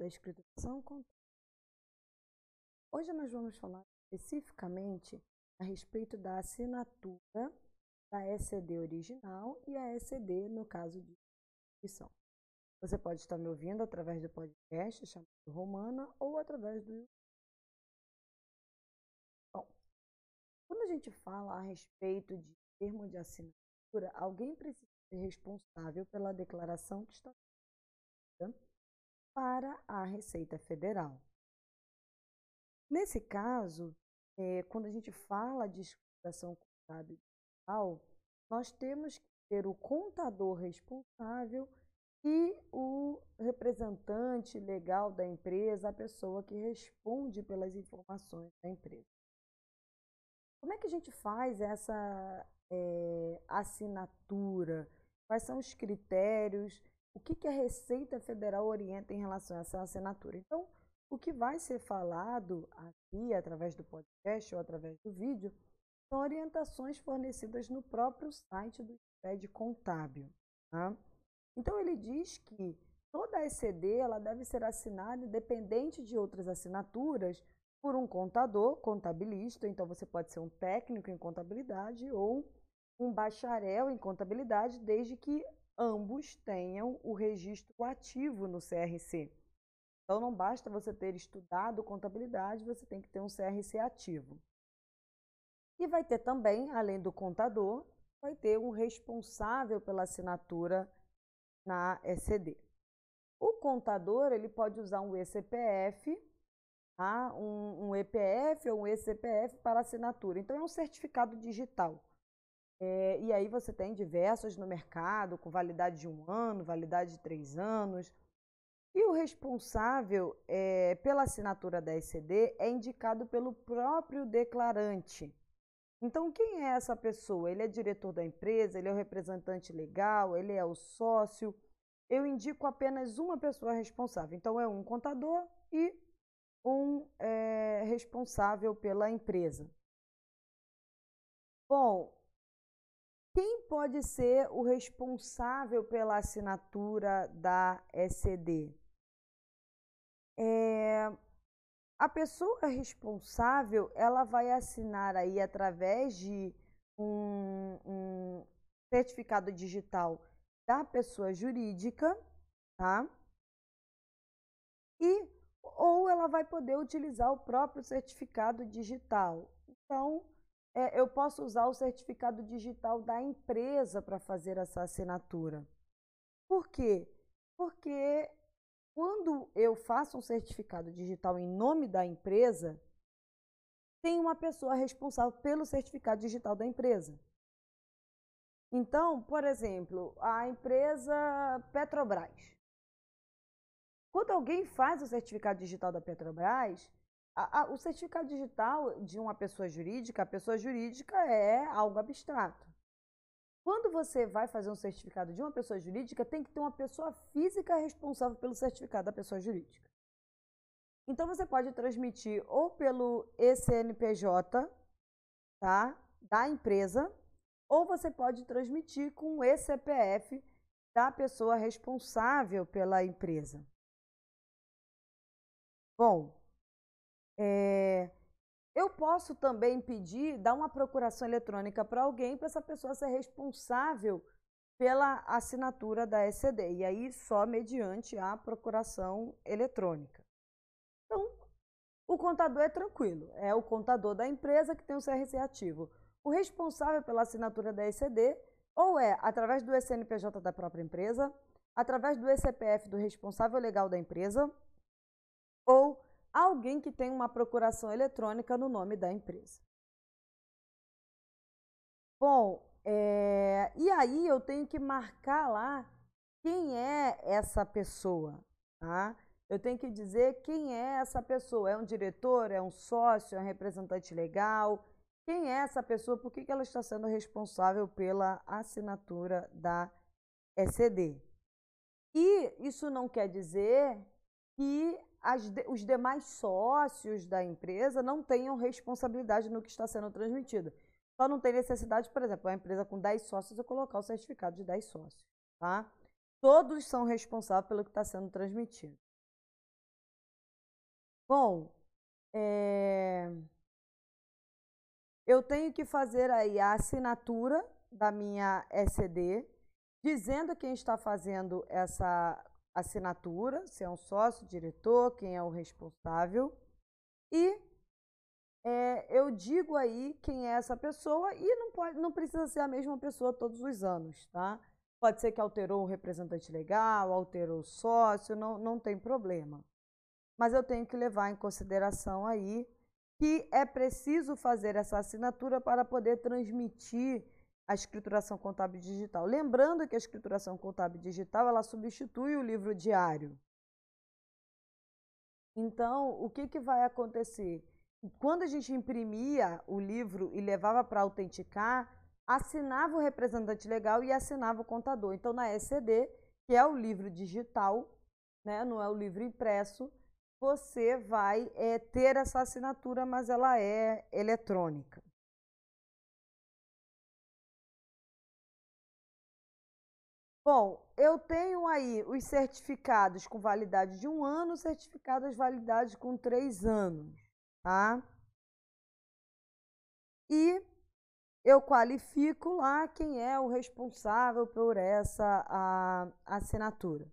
da escrituração contábil. Hoje nós vamos falar especificamente a respeito da assinatura da ECD original e a ECD no caso de inscrição. Você pode estar me ouvindo através do podcast chamado Romana ou através do. Bom, quando a gente fala a respeito de termo de assinatura, alguém precisa ser responsável pela declaração que está para a Receita Federal. Nesse caso, é, quando a gente fala de escrituração contábil digital, nós temos que ter o contador responsável e o representante legal da empresa, a pessoa que responde pelas informações da empresa. Como é que a gente faz essa é, assinatura? Quais são os critérios? O que, que a Receita Federal orienta em relação a essa assinatura? Então, o que vai ser falado aqui, através do podcast ou através do vídeo, são orientações fornecidas no próprio site do SPED Contábil. Tá? Então, ele diz que toda a ECD ela deve ser assinada independente de outras assinaturas por um contador, contabilista, então você pode ser um técnico em contabilidade ou um bacharel em contabilidade, desde que ambos tenham o registro ativo no CRC. Então não basta você ter estudado contabilidade, você tem que ter um CRC ativo. E vai ter também, além do contador, vai ter um responsável pela assinatura na ECD. O contador ele pode usar um ECPF, tá? um, um EPF ou um ECPF para assinatura. Então é um certificado digital. É, e aí você tem diversos no mercado, com validade de um ano, validade de três anos. E o responsável é, pela assinatura da ECD é indicado pelo próprio declarante. Então, quem é essa pessoa? Ele é diretor da empresa, ele é o representante legal, ele é o sócio. Eu indico apenas uma pessoa responsável. Então, é um contador e um é, responsável pela empresa. Bom, quem pode ser o responsável pela assinatura da ECD? É, a pessoa responsável ela vai assinar aí através de um, um certificado digital da pessoa jurídica, tá? E ou ela vai poder utilizar o próprio certificado digital. Então, é, eu posso usar o certificado digital da empresa para fazer essa assinatura. Por quê? Porque quando eu faço um certificado digital em nome da empresa, tem uma pessoa responsável pelo certificado digital da empresa. Então, por exemplo, a empresa Petrobras. Quando alguém faz o certificado digital da Petrobras, a, a, o certificado digital de uma pessoa jurídica, a pessoa jurídica é algo abstrato. Quando você vai fazer um certificado de uma pessoa jurídica, tem que ter uma pessoa física responsável pelo certificado da pessoa jurídica. Então você pode transmitir ou pelo ECNPJ, tá, da empresa, ou você pode transmitir com o ECPF da pessoa responsável pela empresa. Bom, é, eu posso também pedir, dar uma procuração eletrônica para alguém, para essa pessoa ser responsável pela assinatura da ECD, e aí só mediante a procuração eletrônica. Então, o contador é tranquilo, é o contador da empresa que tem o CRC ativo. O responsável pela assinatura da ECD, ou é através do SNPJ da própria empresa, através do ECPF do responsável legal da empresa, ou alguém que tem uma procuração eletrônica no nome da empresa. Bom, é, e aí eu tenho que marcar lá quem é essa pessoa, tá? Eu tenho que dizer quem é essa pessoa. É um diretor, é um sócio, é um representante legal? Quem é essa pessoa? Por que, que ela está sendo responsável pela assinatura da ECD? E isso não quer dizer que as, os demais sócios da empresa não tenham responsabilidade no que está sendo transmitido. Só não tem necessidade, por exemplo, uma empresa com 10 sócios, eu colocar o certificado de 10 sócios. Tá? Todos são responsáveis pelo que está sendo transmitido. Bom, é... eu tenho que fazer aí a assinatura da minha SCD, dizendo quem está fazendo essa assinatura, se é um sócio, diretor, quem é o responsável. E é, eu digo aí quem é essa pessoa e não, pode, não precisa ser a mesma pessoa todos os anos, tá? Pode ser que alterou o representante legal, alterou o sócio, não, não tem problema. Mas eu tenho que levar em consideração aí que é preciso fazer essa assinatura para poder transmitir a escrituração contábil digital. Lembrando que a escrituração contábil digital ela substitui o livro diário. Então, o que, que vai acontecer? Quando a gente imprimia o livro e levava para autenticar, assinava o representante legal e assinava o contador. Então, na ECD, que é o livro digital, né, não é o livro impresso, você vai é, ter essa assinatura, mas ela é eletrônica. Bom, eu tenho aí os certificados com validade de um ano, certificados de validade com três anos, tá? E eu qualifico lá quem é o responsável por essa a, assinatura.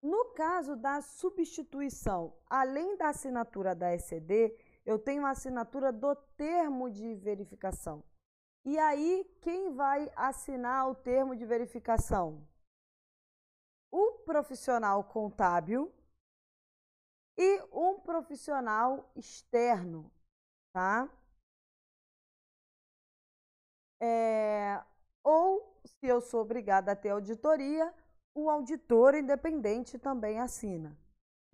No caso da substituição, além da assinatura da ECD, eu tenho a assinatura do termo de verificação. E aí, quem vai assinar o termo de verificação? O profissional contábil e um profissional externo, tá? É, ou, se eu sou obrigada a ter auditoria, o auditor independente também assina.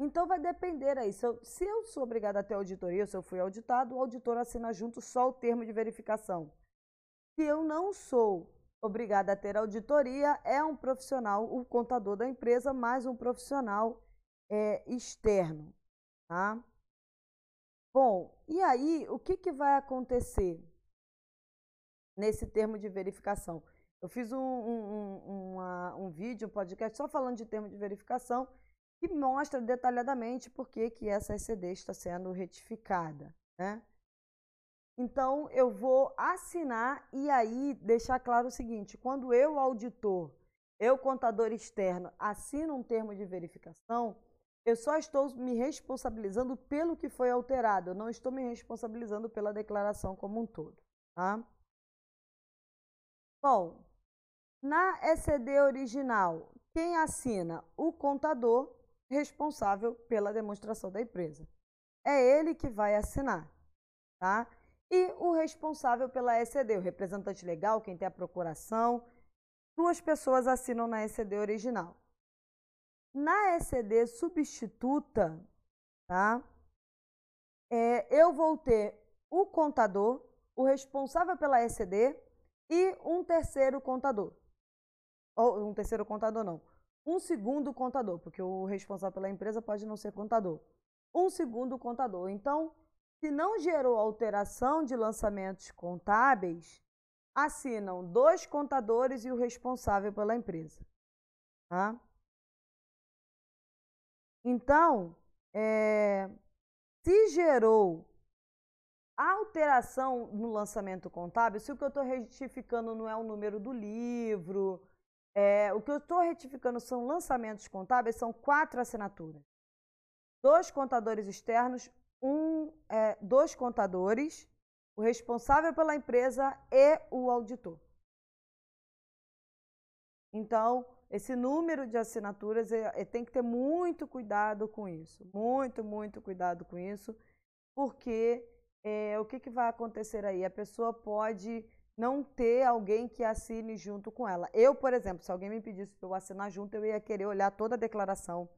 Então vai depender aí. Se eu, se eu sou obrigada a ter auditoria, se eu fui auditado, o auditor assina junto só o termo de verificação. Se eu não sou obrigada a ter auditoria, é um profissional, o contador da empresa, mais um profissional é, externo. Tá? Bom, e aí o que, que vai acontecer nesse termo de verificação? Eu fiz um, um, uma, um vídeo, um podcast só falando de termo de verificação que mostra detalhadamente por que, que essa ECD está sendo retificada. Né? Então, eu vou assinar e aí deixar claro o seguinte: quando eu, auditor, eu, contador externo, assino um termo de verificação, eu só estou me responsabilizando pelo que foi alterado, eu não estou me responsabilizando pela declaração como um todo. Tá? Bom, na ECD original, quem assina? O contador responsável pela demonstração da empresa. É ele que vai assinar. Tá? E o responsável pela ECD, o representante legal, quem tem a procuração. Duas pessoas assinam na ECD original. Na ECD substituta, tá? É, eu vou ter o contador, o responsável pela ECD e um terceiro contador. Ou um terceiro contador não. Um segundo contador, porque o responsável pela empresa pode não ser contador. Um segundo contador. Então, se não gerou alteração de lançamentos contábeis, assinam dois contadores e o responsável pela empresa. Tá? Então, é, se gerou alteração no lançamento contábil, se o que eu estou retificando não é o número do livro, é, o que eu estou retificando são lançamentos contábeis, são quatro assinaturas. Dois contadores externos, um, é, dois contadores, o responsável pela empresa e o auditor. Então, esse número de assinaturas é, é, tem que ter muito cuidado com isso. Muito, muito cuidado com isso, porque é, o que, que vai acontecer aí? A pessoa pode não ter alguém que assine junto com ela. Eu, por exemplo, se alguém me pedisse para eu assinar junto, eu ia querer olhar toda a declaração,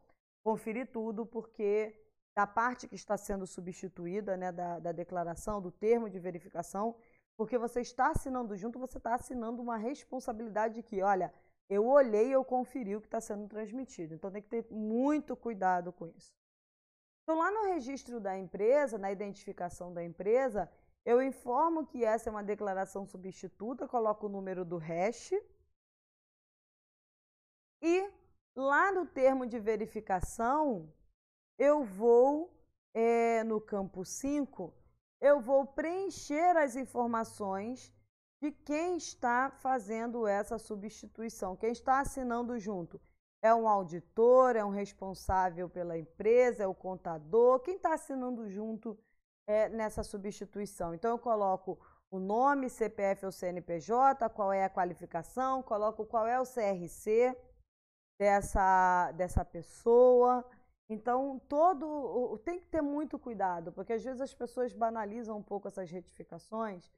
conferir tudo, porque da parte que está sendo substituída, né, da, da declaração, do termo de verificação, porque você está assinando junto, você está assinando uma responsabilidade de que, olha, eu olhei, eu conferi o que está sendo transmitido. Então tem que ter muito cuidado com isso. Então, lá no registro da empresa, na identificação da empresa, eu informo que essa é uma declaração substituta, coloco o número do hash e lá no termo de verificação, eu vou, é, no campo 5, eu vou preencher as informações de quem está fazendo essa substituição, quem está assinando junto. É um auditor, é um responsável pela empresa, é o contador, quem está assinando junto é, nessa substituição. Então, eu coloco o nome, CPF ou CNPJ, qual é a qualificação, coloco qual é o CRC dessa, dessa pessoa. Então, todo tem que ter muito cuidado, porque às vezes as pessoas banalizam um pouco essas retificações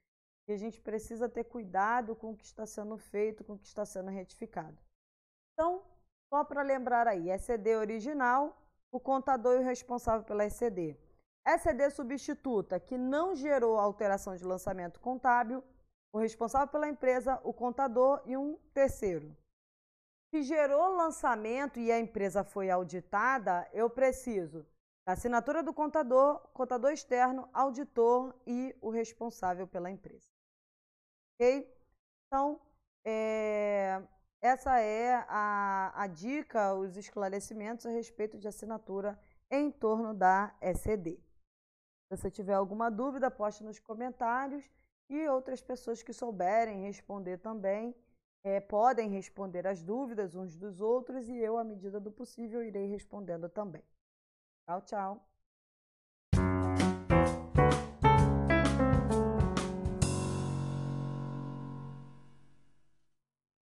e a gente precisa ter cuidado com o que está sendo feito, com o que está sendo retificado. Então, só para lembrar aí, SCD original, o contador e o responsável pela SCD. SCD substituta, que não gerou alteração de lançamento contábil, o responsável pela empresa, o contador e um terceiro. Se gerou lançamento e a empresa foi auditada, eu preciso da assinatura do contador, contador externo, auditor e o responsável pela empresa. Ok? Então, é, essa é a, a dica, os esclarecimentos a respeito de assinatura em torno da SED. Se você tiver alguma dúvida, poste nos comentários e outras pessoas que souberem responder também é, podem responder as dúvidas uns dos outros e eu, à medida do possível, irei respondendo também. Tchau, tchau.